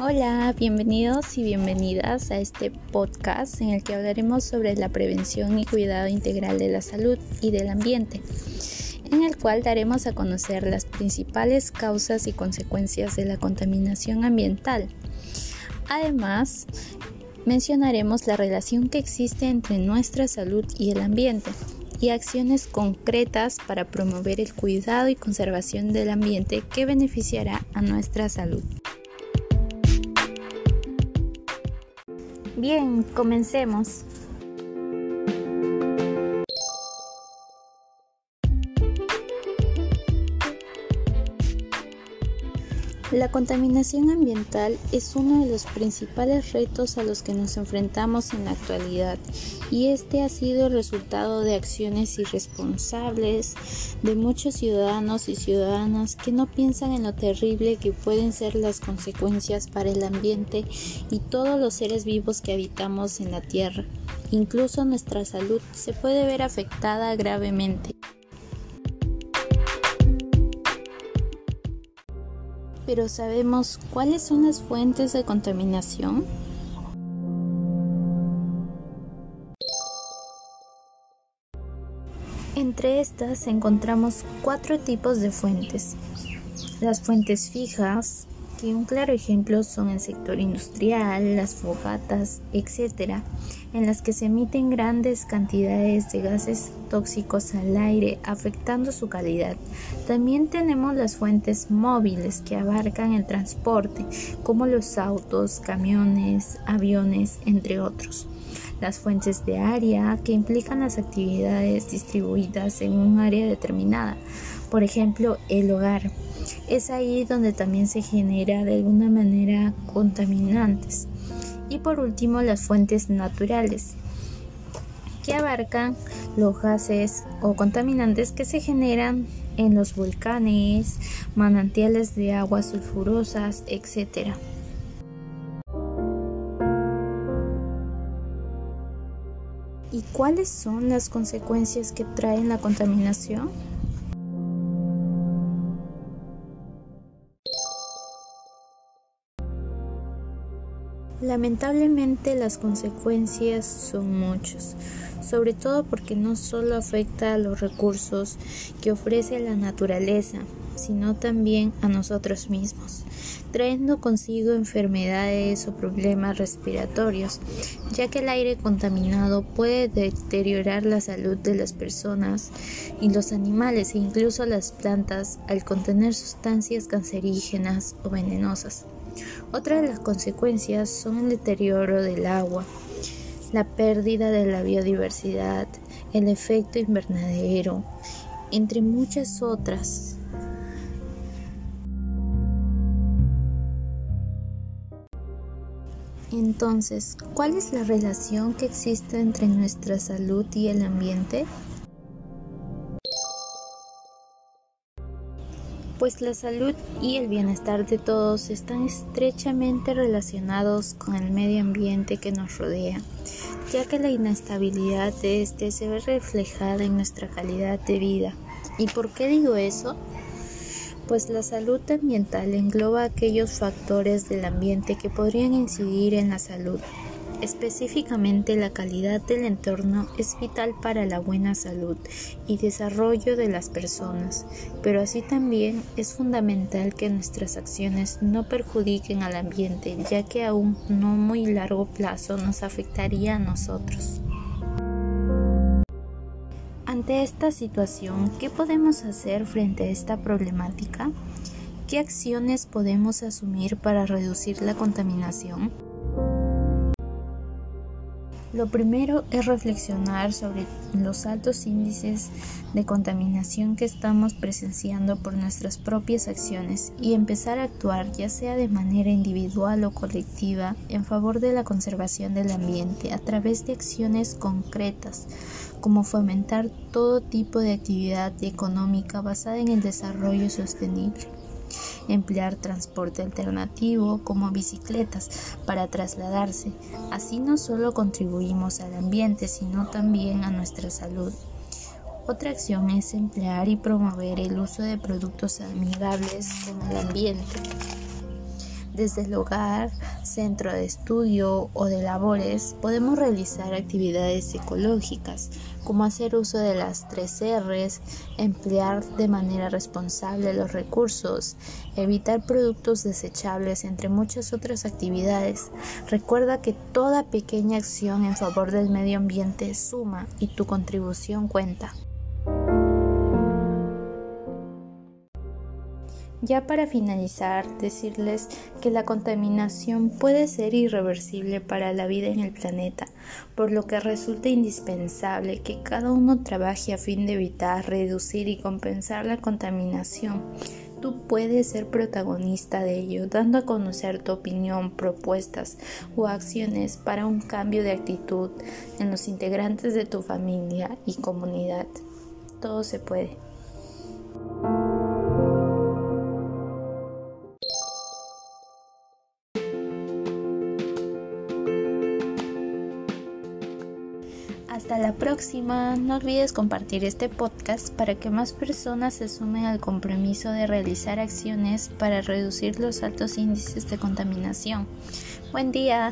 Hola, bienvenidos y bienvenidas a este podcast en el que hablaremos sobre la prevención y cuidado integral de la salud y del ambiente, en el cual daremos a conocer las principales causas y consecuencias de la contaminación ambiental. Además, mencionaremos la relación que existe entre nuestra salud y el ambiente y acciones concretas para promover el cuidado y conservación del ambiente que beneficiará a nuestra salud. Bien, comencemos. La contaminación ambiental es uno de los principales retos a los que nos enfrentamos en la actualidad y este ha sido el resultado de acciones irresponsables de muchos ciudadanos y ciudadanas que no piensan en lo terrible que pueden ser las consecuencias para el ambiente y todos los seres vivos que habitamos en la Tierra. Incluso nuestra salud se puede ver afectada gravemente. Pero ¿sabemos cuáles son las fuentes de contaminación? Entre estas encontramos cuatro tipos de fuentes. Las fuentes fijas, un claro ejemplo son el sector industrial, las fogatas, etc., en las que se emiten grandes cantidades de gases tóxicos al aire, afectando su calidad. También tenemos las fuentes móviles que abarcan el transporte, como los autos, camiones, aviones, entre otros. Las fuentes de área que implican las actividades distribuidas en un área determinada, por ejemplo, el hogar es ahí donde también se genera de alguna manera contaminantes. Y por último, las fuentes naturales, que abarcan los gases o contaminantes que se generan en los volcanes, manantiales de aguas sulfurosas, etc. cuáles son las consecuencias que trae la contaminación? Lamentablemente las consecuencias son muchas, sobre todo porque no solo afecta a los recursos que ofrece la naturaleza, sino también a nosotros mismos, trayendo consigo enfermedades o problemas respiratorios, ya que el aire contaminado puede deteriorar la salud de las personas y los animales e incluso las plantas al contener sustancias cancerígenas o venenosas. Otra de las consecuencias son el deterioro del agua, la pérdida de la biodiversidad, el efecto invernadero, entre muchas otras. Entonces, ¿cuál es la relación que existe entre nuestra salud y el ambiente? pues la salud y el bienestar de todos están estrechamente relacionados con el medio ambiente que nos rodea, ya que la inestabilidad de este se ve reflejada en nuestra calidad de vida. ¿Y por qué digo eso? Pues la salud ambiental engloba aquellos factores del ambiente que podrían incidir en la salud Específicamente la calidad del entorno es vital para la buena salud y desarrollo de las personas, pero así también es fundamental que nuestras acciones no perjudiquen al ambiente, ya que a un no muy largo plazo nos afectaría a nosotros. Ante esta situación, ¿qué podemos hacer frente a esta problemática? ¿Qué acciones podemos asumir para reducir la contaminación? Lo primero es reflexionar sobre los altos índices de contaminación que estamos presenciando por nuestras propias acciones y empezar a actuar ya sea de manera individual o colectiva en favor de la conservación del ambiente a través de acciones concretas como fomentar todo tipo de actividad económica basada en el desarrollo sostenible emplear transporte alternativo como bicicletas para trasladarse. Así no solo contribuimos al ambiente, sino también a nuestra salud. Otra acción es emplear y promover el uso de productos amigables con el ambiente. Desde el hogar, centro de estudio o de labores podemos realizar actividades ecológicas como hacer uso de las tres R's, emplear de manera responsable los recursos, evitar productos desechables, entre muchas otras actividades. Recuerda que toda pequeña acción en favor del medio ambiente suma y tu contribución cuenta. Ya para finalizar, decirles que la contaminación puede ser irreversible para la vida en el planeta, por lo que resulta indispensable que cada uno trabaje a fin de evitar, reducir y compensar la contaminación. Tú puedes ser protagonista de ello, dando a conocer tu opinión, propuestas o acciones para un cambio de actitud en los integrantes de tu familia y comunidad. Todo se puede. Hasta la próxima. No olvides compartir este podcast para que más personas se sumen al compromiso de realizar acciones para reducir los altos índices de contaminación. Buen día.